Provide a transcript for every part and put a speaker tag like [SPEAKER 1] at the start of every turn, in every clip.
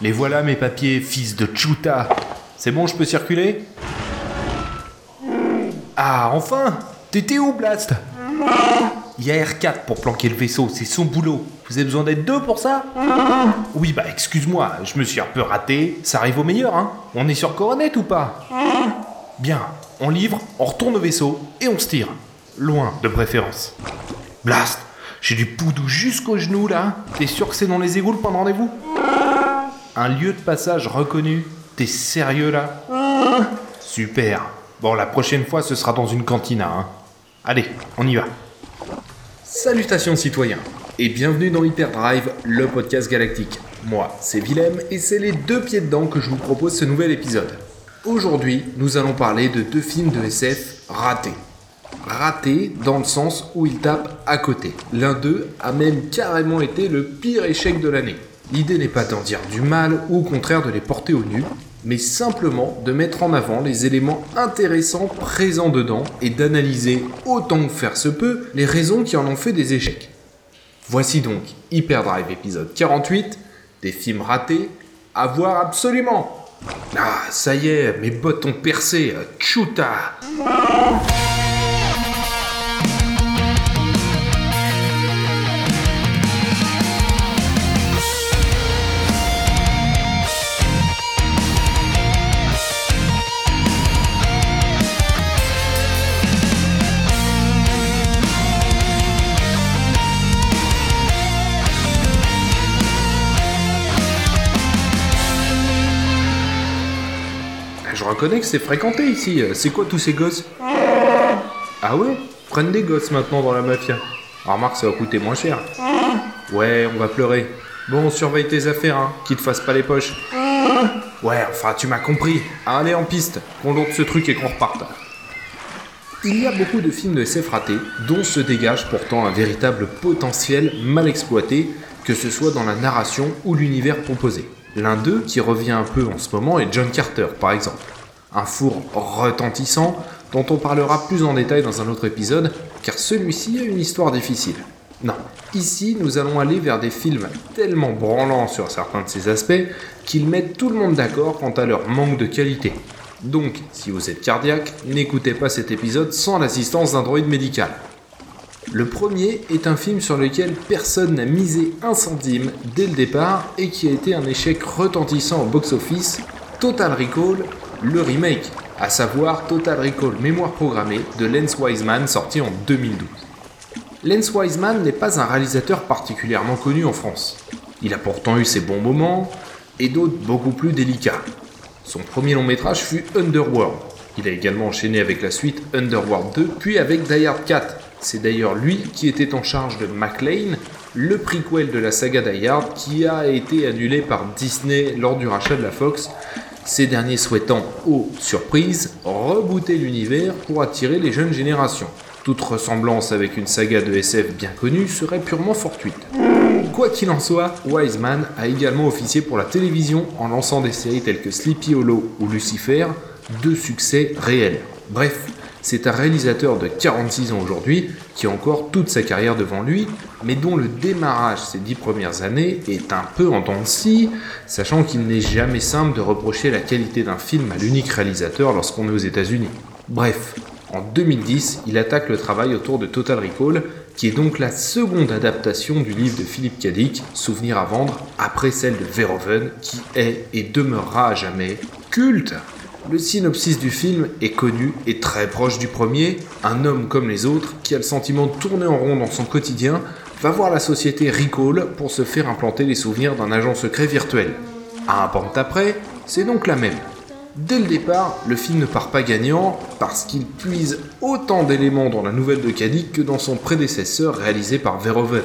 [SPEAKER 1] Les voilà mes papiers, fils de Chuta. C'est bon, je peux circuler Ah, enfin T'étais où, Blast Il y a R4 pour planquer le vaisseau, c'est son boulot. Vous avez besoin d'être deux pour ça Oui, bah excuse-moi, je me suis un peu raté. Ça arrive au meilleur, hein On est sur Coronet ou pas Bien, on livre, on retourne au vaisseau et on se tire. Loin, de préférence. Blast J'ai du poudou jusqu'au genou là. T'es sûr que c'est dans les égouts le rendez-vous Un lieu de passage reconnu. T'es sérieux là? Super. Bon, la prochaine fois, ce sera dans une cantina. Hein. Allez, on y va. Salutations citoyens et bienvenue dans Hyperdrive, le podcast galactique. Moi, c'est Willem et c'est les deux pieds dedans que je vous propose ce nouvel épisode. Aujourd'hui, nous allons parler de deux films de SF ratés. Ratés dans le sens où ils tapent à côté. L'un d'eux a même carrément été le pire échec de l'année. L'idée n'est pas d'en dire du mal ou au contraire de les porter au nu, mais simplement de mettre en avant les éléments intéressants présents dedans et d'analyser autant que faire se peut les raisons qui en ont fait des échecs. Voici donc Hyperdrive épisode 48, des films ratés à voir absolument. Ah, ça y est, mes bottes ont percé, chuta Je reconnais que c'est fréquenté ici. C'est quoi tous ces gosses Ah ouais Prennent des gosses maintenant dans la mafia. Remarque, ça va coûter moins cher. Ouais, on va pleurer. Bon, surveille tes affaires, hein, qu'ils te fassent pas les poches. Ouais, enfin, tu m'as compris. Allez en piste, qu'on lourde ce truc et qu'on reparte. Il y a beaucoup de films de SF dont se dégage pourtant un véritable potentiel mal exploité, que ce soit dans la narration ou l'univers proposé. L'un d'eux, qui revient un peu en ce moment, est John Carter, par exemple. Un four retentissant dont on parlera plus en détail dans un autre épisode, car celui-ci a une histoire difficile. Non, ici nous allons aller vers des films tellement branlants sur certains de ces aspects qu'ils mettent tout le monde d'accord quant à leur manque de qualité. Donc, si vous êtes cardiaque, n'écoutez pas cet épisode sans l'assistance d'un droïde médical. Le premier est un film sur lequel personne n'a misé un centime dès le départ et qui a été un échec retentissant au box-office, Total Recall, le remake, à savoir Total Recall Mémoire programmée de Lance Wiseman sorti en 2012. Lance Wiseman n'est pas un réalisateur particulièrement connu en France. Il a pourtant eu ses bons moments et d'autres beaucoup plus délicats. Son premier long métrage fut Underworld. Il a également enchaîné avec la suite Underworld 2 puis avec Die Hard 4 c'est d'ailleurs lui qui était en charge de McLean, le prequel de la saga Die Hard qui a été annulé par Disney lors du rachat de la Fox, ces derniers souhaitant, oh surprise, rebooter l'univers pour attirer les jeunes générations. Toute ressemblance avec une saga de SF bien connue serait purement fortuite. Quoi qu'il en soit, Wiseman a également officié pour la télévision en lançant des séries telles que Sleepy Hollow ou Lucifer, deux succès réels. Bref, c'est un réalisateur de 46 ans aujourd'hui, qui a encore toute sa carrière devant lui, mais dont le démarrage ces dix premières années est un peu en dents de sachant qu'il n'est jamais simple de reprocher la qualité d'un film à l'unique réalisateur lorsqu'on est aux États-Unis. Bref, en 2010, il attaque le travail autour de Total Recall, qui est donc la seconde adaptation du livre de Philippe Cadic, Souvenir à vendre, après celle de Verhoeven, qui est et demeurera à jamais culte. Le synopsis du film est connu et très proche du premier. Un homme comme les autres, qui a le sentiment de tourner en rond dans son quotidien, va voir la société Recall pour se faire implanter les souvenirs d'un agent secret virtuel. À un pente après, c'est donc la même. Dès le départ, le film ne part pas gagnant parce qu'il puise autant d'éléments dans la nouvelle de Kadik que dans son prédécesseur réalisé par Verhoeven.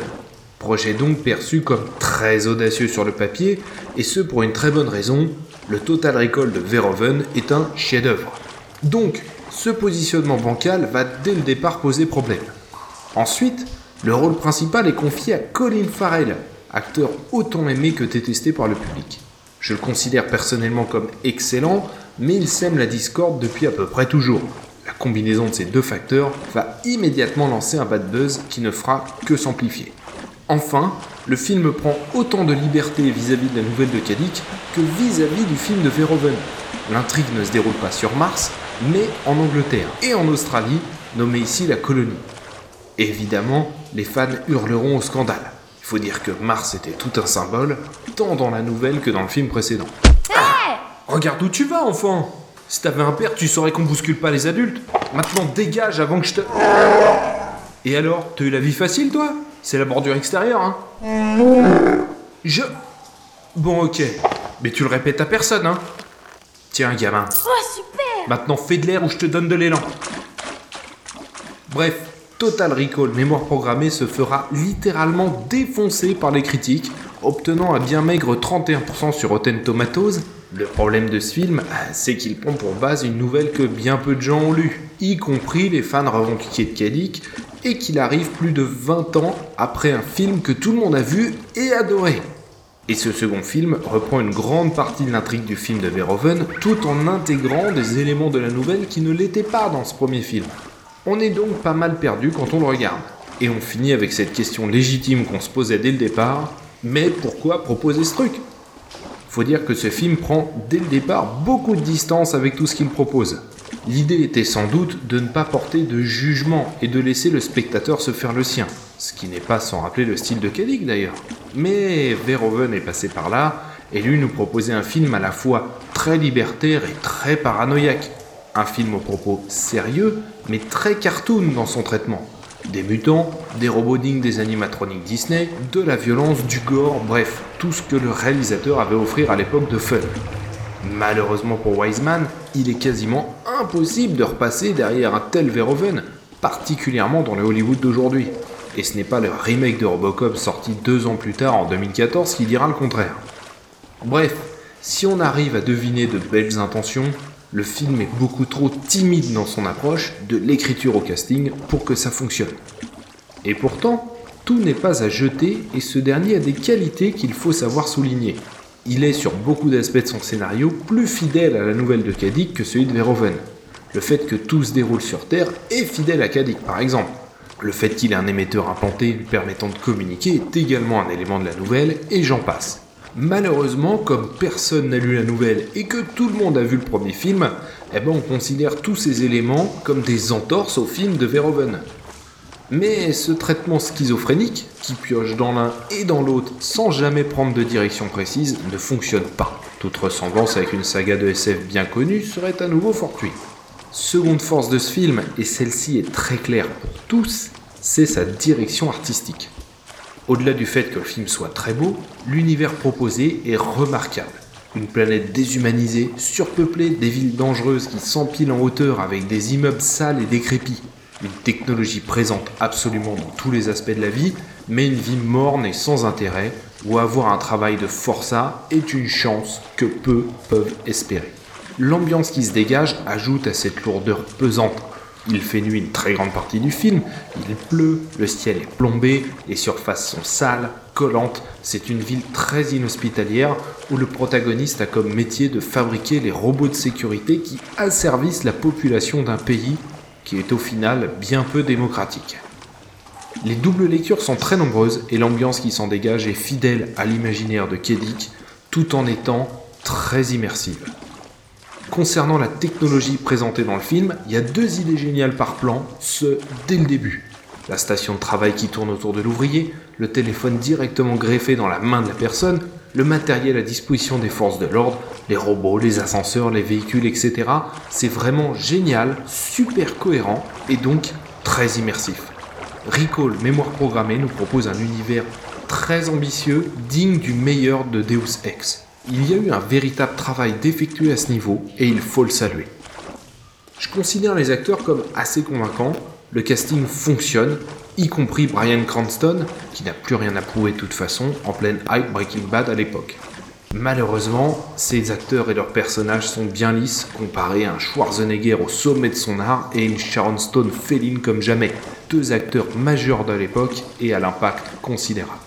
[SPEAKER 1] Projet donc perçu comme très audacieux sur le papier, et ce pour une très bonne raison, le Total Recall de Verhoeven est un chef-d'œuvre. Donc, ce positionnement bancal va dès le départ poser problème. Ensuite, le rôle principal est confié à Colin Farrell, acteur autant aimé que détesté par le public. Je le considère personnellement comme excellent, mais il sème la discorde depuis à peu près toujours. La combinaison de ces deux facteurs va immédiatement lancer un bad buzz qui ne fera que s'amplifier. Enfin, le film prend autant de liberté vis-à-vis de la nouvelle de Kadik que vis-à-vis du film de Verhoeven. L'intrigue ne se déroule pas sur Mars, mais en Angleterre et en Australie, nommée ici la colonie. Évidemment, les fans hurleront au scandale. Il faut dire que Mars était tout un symbole, tant dans la nouvelle que dans le film précédent. Ah Regarde où tu vas, enfant Si t'avais un père, tu saurais qu'on bouscule pas les adultes. Maintenant, dégage avant que je te... Et alors, t'as eu la vie facile, toi? C'est la bordure extérieure, hein Je... Bon, ok. Mais tu le répètes à personne, hein Tiens, gamin.
[SPEAKER 2] Oh, super
[SPEAKER 1] Maintenant, fais de l'air ou je te donne de l'élan. Bref, Total Recall Mémoire Programmée se fera littéralement défoncer par les critiques, obtenant un bien maigre 31% sur Rotten Tomatoes. Le problème de ce film, c'est qu'il prend pour base une nouvelle que bien peu de gens ont lue, y compris les fans revendiqués de Kadik, et qu'il arrive plus de 20 ans après un film que tout le monde a vu et adoré. Et ce second film reprend une grande partie de l'intrigue du film de Verhoeven tout en intégrant des éléments de la nouvelle qui ne l'étaient pas dans ce premier film. On est donc pas mal perdu quand on le regarde. Et on finit avec cette question légitime qu'on se posait dès le départ, mais pourquoi proposer ce truc? Faut dire que ce film prend dès le départ beaucoup de distance avec tout ce qu'il propose. L'idée était sans doute de ne pas porter de jugement et de laisser le spectateur se faire le sien, ce qui n'est pas sans rappeler le style de Kelly d'ailleurs. Mais Verhoeven est passé par là, et lui nous proposait un film à la fois très libertaire et très paranoïaque. Un film aux propos sérieux, mais très cartoon dans son traitement. Des mutants, des robots dignes des animatroniques Disney, de la violence, du gore, bref, tout ce que le réalisateur avait à offrir à l'époque de Fun. Malheureusement pour Wiseman, il est quasiment impossible de repasser derrière un tel Verhoeven, particulièrement dans le Hollywood d'aujourd'hui. Et ce n'est pas le remake de Robocop sorti deux ans plus tard en 2014 qui dira le contraire. Bref, si on arrive à deviner de belles intentions, le film est beaucoup trop timide dans son approche, de l'écriture au casting, pour que ça fonctionne. Et pourtant, tout n'est pas à jeter et ce dernier a des qualités qu'il faut savoir souligner. Il est sur beaucoup d'aspects de son scénario plus fidèle à la nouvelle de Kadik que celui de Verhoeven. Le fait que tout se déroule sur Terre est fidèle à Kadik par exemple. Le fait qu'il ait un émetteur implanté lui permettant de communiquer est également un élément de la nouvelle et j'en passe. Malheureusement, comme personne n'a lu la nouvelle et que tout le monde a vu le premier film, eh ben on considère tous ces éléments comme des entorses au film de Verhoeven. Mais ce traitement schizophrénique, qui pioche dans l'un et dans l'autre sans jamais prendre de direction précise, ne fonctionne pas. Toute ressemblance avec une saga de SF bien connue serait à nouveau fortuite. Seconde force de ce film, et celle-ci est très claire pour tous, c'est sa direction artistique. Au-delà du fait que le film soit très beau, l'univers proposé est remarquable. Une planète déshumanisée, surpeuplée, des villes dangereuses qui s'empilent en hauteur avec des immeubles sales et décrépits, une technologie présente absolument dans tous les aspects de la vie, mais une vie morne et sans intérêt, où avoir un travail de forçat est une chance que peu peuvent espérer. L'ambiance qui se dégage ajoute à cette lourdeur pesante. Il fait nuit une très grande partie du film, il pleut, le ciel est plombé, les surfaces sont sales, collantes, c'est une ville très inhospitalière où le protagoniste a comme métier de fabriquer les robots de sécurité qui asservissent la population d'un pays qui est au final bien peu démocratique. Les doubles lectures sont très nombreuses et l'ambiance qui s'en dégage est fidèle à l'imaginaire de Kedik tout en étant très immersive. Concernant la technologie présentée dans le film, il y a deux idées géniales par plan, ce dès le début. La station de travail qui tourne autour de l'ouvrier, le téléphone directement greffé dans la main de la personne, le matériel à disposition des forces de l'ordre, les robots, les ascenseurs, les véhicules, etc. C'est vraiment génial, super cohérent et donc très immersif. Recall Mémoire Programmée nous propose un univers très ambitieux, digne du meilleur de Deus Ex. Il y a eu un véritable travail d'effectuer à ce niveau et il faut le saluer. Je considère les acteurs comme assez convaincants, le casting fonctionne, y compris Brian Cranston, qui n'a plus rien à prouver de toute façon, en pleine hype Breaking Bad à l'époque. Malheureusement, ces acteurs et leurs personnages sont bien lisses comparés à un Schwarzenegger au sommet de son art et une Sharon Stone féline comme jamais, deux acteurs majeurs de l'époque et à l'impact considérable.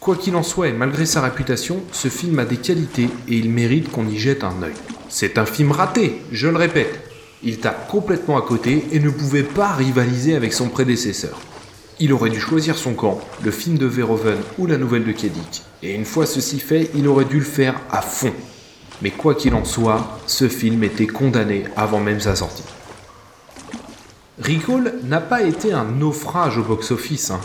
[SPEAKER 1] Quoi qu'il en soit et malgré sa réputation, ce film a des qualités et il mérite qu'on y jette un œil. C'est un film raté, je le répète. Il tape complètement à côté et ne pouvait pas rivaliser avec son prédécesseur. Il aurait dû choisir son camp, le film de Verhoeven ou la nouvelle de Kedic. Et une fois ceci fait, il aurait dû le faire à fond. Mais quoi qu'il en soit, ce film était condamné avant même sa sortie. Recall n'a pas été un naufrage au box-office. Hein.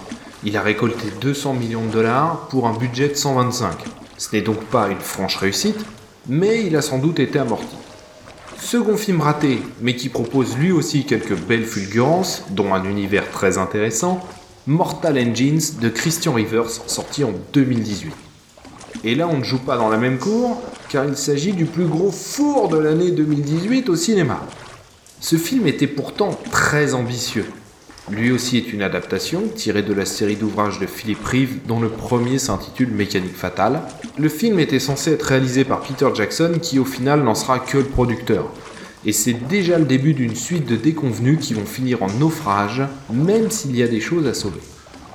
[SPEAKER 1] Il a récolté 200 millions de dollars pour un budget de 125. Ce n'est donc pas une franche réussite, mais il a sans doute été amorti. Second film raté, mais qui propose lui aussi quelques belles fulgurances, dont un univers très intéressant, Mortal Engines de Christian Rivers, sorti en 2018. Et là, on ne joue pas dans la même cour, car il s'agit du plus gros four de l'année 2018 au cinéma. Ce film était pourtant très ambitieux. Lui aussi est une adaptation tirée de la série d'ouvrages de Philippe Rive dont le premier s'intitule Mécanique fatale. Le film était censé être réalisé par Peter Jackson qui au final n'en sera que le producteur. Et c'est déjà le début d'une suite de déconvenus qui vont finir en naufrage, même s'il y a des choses à sauver.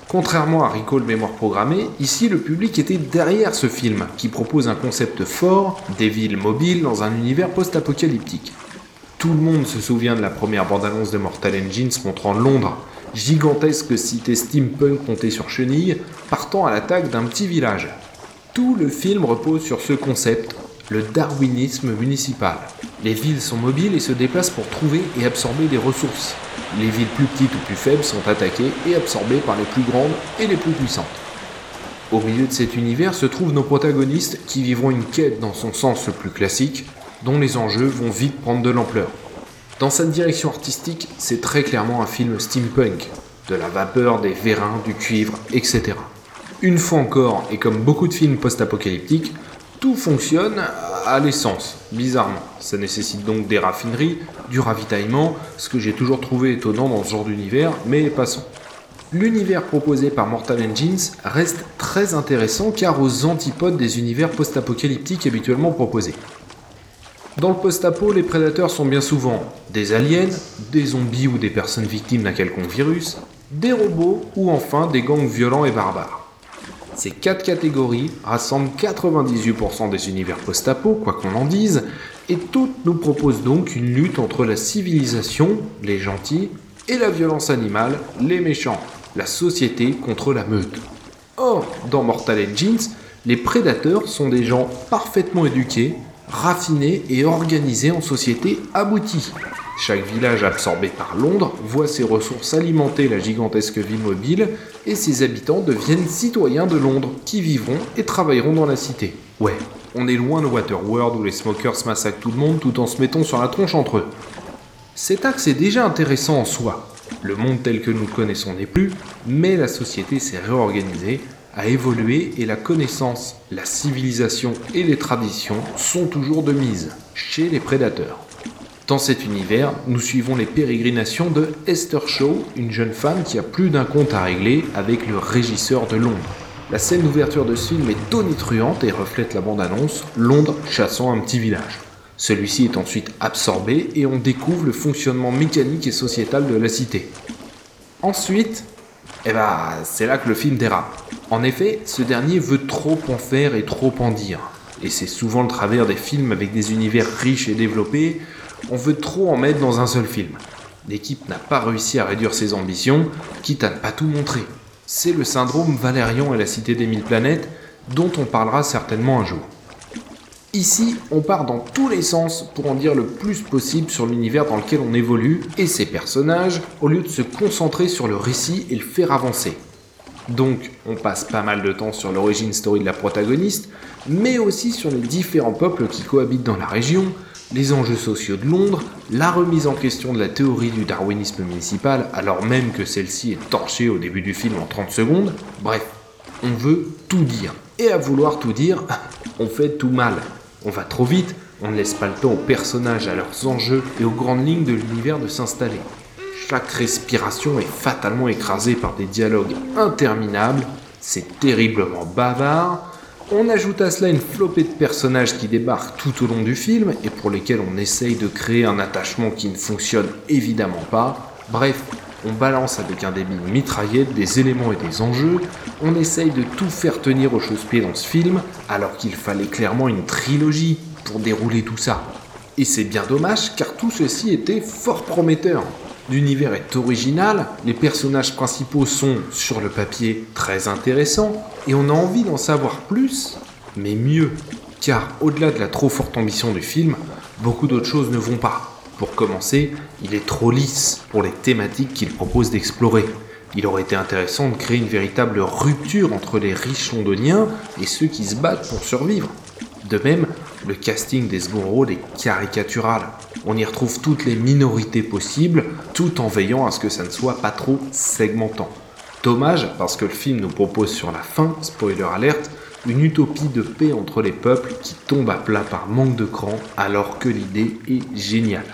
[SPEAKER 1] Contrairement à Recall Mémoire Programmée, ici le public était derrière ce film, qui propose un concept fort, des villes mobiles dans un univers post-apocalyptique. Tout le monde se souvient de la première bande-annonce de Mortal Engines montrant Londres, gigantesque cité steampunk montée sur chenilles, partant à l'attaque d'un petit village. Tout le film repose sur ce concept, le darwinisme municipal. Les villes sont mobiles et se déplacent pour trouver et absorber des ressources. Les villes plus petites ou plus faibles sont attaquées et absorbées par les plus grandes et les plus puissantes. Au milieu de cet univers se trouvent nos protagonistes qui vivront une quête dans son sens le plus classique, dont les enjeux vont vite prendre de l'ampleur. Dans sa direction artistique, c'est très clairement un film steampunk, de la vapeur, des vérins, du cuivre, etc. Une fois encore, et comme beaucoup de films post-apocalyptiques, tout fonctionne à l'essence, bizarrement. Ça nécessite donc des raffineries, du ravitaillement, ce que j'ai toujours trouvé étonnant dans ce genre d'univers, mais passons. L'univers proposé par Mortal Engines reste très intéressant car aux antipodes des univers post-apocalyptiques habituellement proposés. Dans le post-apo, les prédateurs sont bien souvent des aliens, des zombies ou des personnes victimes d'un quelconque virus, des robots ou enfin des gangs violents et barbares. Ces quatre catégories rassemblent 98% des univers post-apo, quoi qu'on en dise, et toutes nous proposent donc une lutte entre la civilisation, les gentils, et la violence animale, les méchants, la société contre la meute. Or, dans Mortal Engines, les prédateurs sont des gens parfaitement éduqués, raffinés et organisés en société aboutie. Chaque village absorbé par Londres voit ses ressources alimenter la gigantesque ville mobile et ses habitants deviennent citoyens de Londres qui vivront et travailleront dans la cité. Ouais, on est loin de Waterworld où les smokers massacrent tout le monde tout en se mettant sur la tronche entre eux. Cet axe est déjà intéressant en soi. Le monde tel que nous le connaissons n'est plus, mais la société s'est réorganisée, a évolué et la connaissance, la civilisation et les traditions sont toujours de mise chez les prédateurs. Dans cet univers, nous suivons les pérégrinations de Esther Shaw, une jeune femme qui a plus d'un compte à régler avec le régisseur de Londres. La scène d'ouverture de ce film est tonitruante et reflète la bande-annonce Londres chassant un petit village. Celui-ci est ensuite absorbé et on découvre le fonctionnement mécanique et sociétal de la cité. Ensuite, eh ben, c'est là que le film dérape. En effet, ce dernier veut trop en faire et trop en dire. Et c'est souvent le travers des films avec des univers riches et développés on veut trop en mettre dans un seul film. L'équipe n'a pas réussi à réduire ses ambitions, quitte à ne pas tout montrer. C'est le syndrome Valérian et la Cité des Mille Planètes, dont on parlera certainement un jour. Ici, on part dans tous les sens pour en dire le plus possible sur l'univers dans lequel on évolue et ses personnages, au lieu de se concentrer sur le récit et le faire avancer. Donc, on passe pas mal de temps sur l'origine story de la protagoniste, mais aussi sur les différents peuples qui cohabitent dans la région, les enjeux sociaux de Londres, la remise en question de la théorie du darwinisme municipal alors même que celle-ci est torchée au début du film en 30 secondes, bref, on veut tout dire. Et à vouloir tout dire, on fait tout mal. On va trop vite, on ne laisse pas le temps aux personnages, à leurs enjeux et aux grandes lignes de l'univers de s'installer. Chaque respiration est fatalement écrasée par des dialogues interminables, c'est terriblement bavard, on ajoute à cela une flopée de personnages qui débarquent tout au long du film et pour lesquels on essaye de créer un attachement qui ne fonctionne évidemment pas. Bref, on balance avec un débit mitraillette des éléments et des enjeux, on essaye de tout faire tenir au chausse-pied dans ce film, alors qu'il fallait clairement une trilogie pour dérouler tout ça. Et c'est bien dommage car tout ceci était fort prometteur. L'univers est original, les personnages principaux sont, sur le papier, très intéressants, et on a envie d'en savoir plus, mais mieux. Car au-delà de la trop forte ambition du film, beaucoup d'autres choses ne vont pas. Pour commencer, il est trop lisse pour les thématiques qu'il propose d'explorer. Il aurait été intéressant de créer une véritable rupture entre les riches londoniens et ceux qui se battent pour survivre. De même, le casting des second rôles est caricatural. On y retrouve toutes les minorités possibles, tout en veillant à ce que ça ne soit pas trop segmentant. Dommage, parce que le film nous propose sur la fin, spoiler alerte, une utopie de paix entre les peuples qui tombe à plat par manque de cran, alors que l'idée est géniale.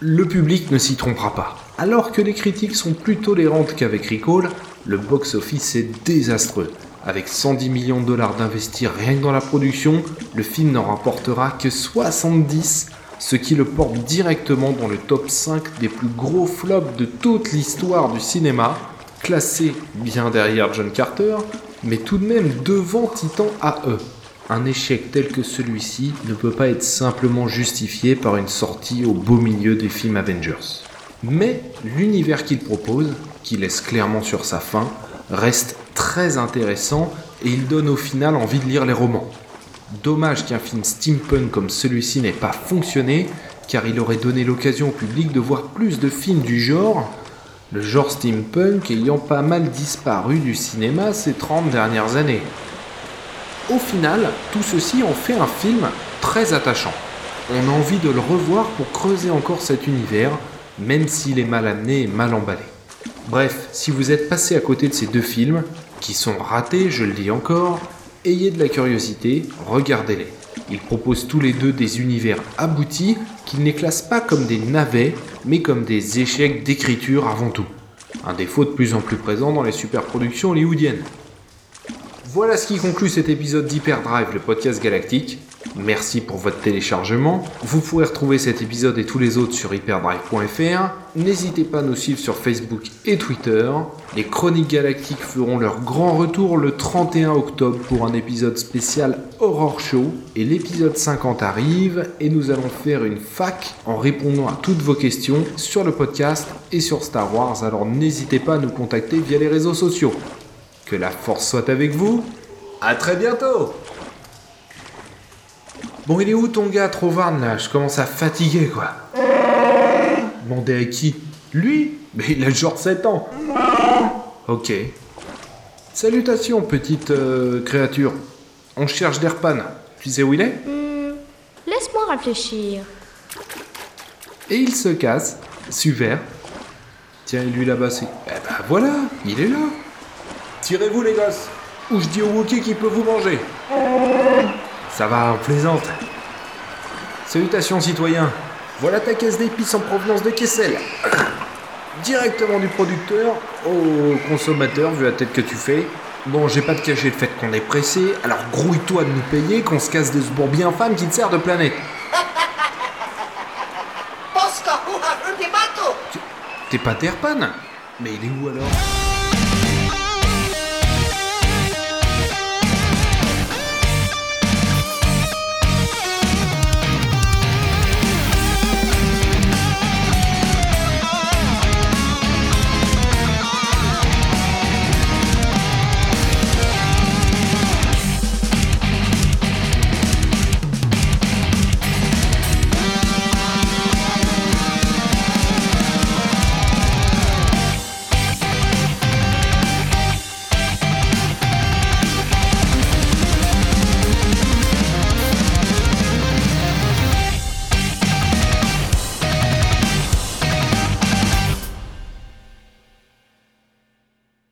[SPEAKER 1] Le public ne s'y trompera pas. Alors que les critiques sont plus tolérantes qu'avec Recall, le box-office est désastreux. Avec 110 millions de dollars d'investir rien que dans la production, le film n'en rapportera que 70, ce qui le porte directement dans le top 5 des plus gros flops de toute l'histoire du cinéma, classé bien derrière John Carter, mais tout de même devant Titan AE. Un échec tel que celui-ci ne peut pas être simplement justifié par une sortie au beau milieu des films Avengers. Mais l'univers qu'il propose, qui laisse clairement sur sa fin, reste très intéressant et il donne au final envie de lire les romans. Dommage qu'un film steampunk comme celui-ci n'ait pas fonctionné, car il aurait donné l'occasion au public de voir plus de films du genre, le genre steampunk ayant pas mal disparu du cinéma ces 30 dernières années. Au final, tout ceci en fait un film très attachant. On a envie de le revoir pour creuser encore cet univers, même s'il est mal amené et mal emballé. Bref, si vous êtes passé à côté de ces deux films, qui sont ratés, je le dis encore, ayez de la curiosité, regardez-les. Ils proposent tous les deux des univers aboutis qu'ils ne classent pas comme des navets, mais comme des échecs d'écriture avant tout. Un défaut de plus en plus présent dans les superproductions hollywoodiennes. Voilà ce qui conclut cet épisode d'Hyperdrive, le podcast galactique. Merci pour votre téléchargement. Vous pourrez retrouver cet épisode et tous les autres sur hyperdrive.fr. N'hésitez pas à nous suivre sur Facebook et Twitter. Les Chroniques Galactiques feront leur grand retour le 31 octobre pour un épisode spécial Horror Show. Et l'épisode 50 arrive et nous allons faire une fac en répondant à toutes vos questions sur le podcast et sur Star Wars. Alors n'hésitez pas à nous contacter via les réseaux sociaux. Que la force soit avec vous. À très bientôt Bon, il est où ton gars, Trovarne, là? Je commence à fatiguer, quoi. Demandez à qui? Lui? Mais il a genre 7 ans. Ok. Salutations, petite euh, créature. On cherche Derpan. Tu sais où il est?
[SPEAKER 2] Hmm, Laisse-moi réfléchir.
[SPEAKER 1] Et il se casse. Super. Tiens, et lui là-bas, c'est... Eh ben voilà, il est là. Tirez-vous, les gosses. Ou je dis au Wookie qu'il peut vous manger. Ça va, on plaisante. Salutations, citoyens. Voilà ta caisse d'épices en provenance de Kessel. Directement du producteur au consommateur, vu la tête que tu fais. Bon, j'ai pas de cacher le fait qu'on est pressé, alors grouille-toi de nous payer, qu'on se casse de ce bourg bien femme qui te sert de planète. T'es pas Terpan Mais il est où alors?